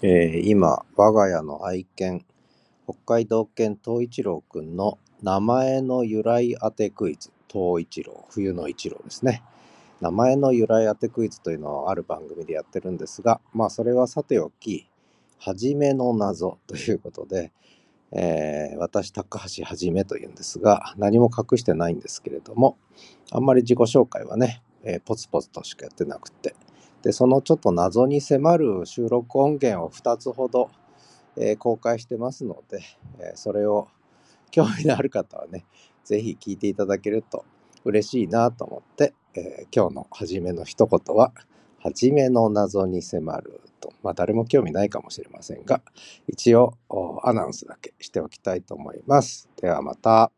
えー今、我が家の愛犬、北海道犬東一郎くんの名前の由来当てクイズ、東一郎、冬の一郎ですね。名前の由来当てクイズというのをある番組でやってるんですが、まあそれはさておき、はじめの謎ということで、えー私、高橋はじめというんですが、何も隠してないんですけれども、あんまり自己紹介はね、えーポツポツとしかやってなくて、で、そのちょっと謎に迫る収録音源を2つほど、えー公開してますので、えーそれを興味のある方はね、ぜひ聞いていただけると嬉しいなと思って、えー今日の初めの一言は、初めの謎に迫ると、まあ誰も興味ないかもしれませんが、一応アナウンスだけしておきたいと思います。ではまた。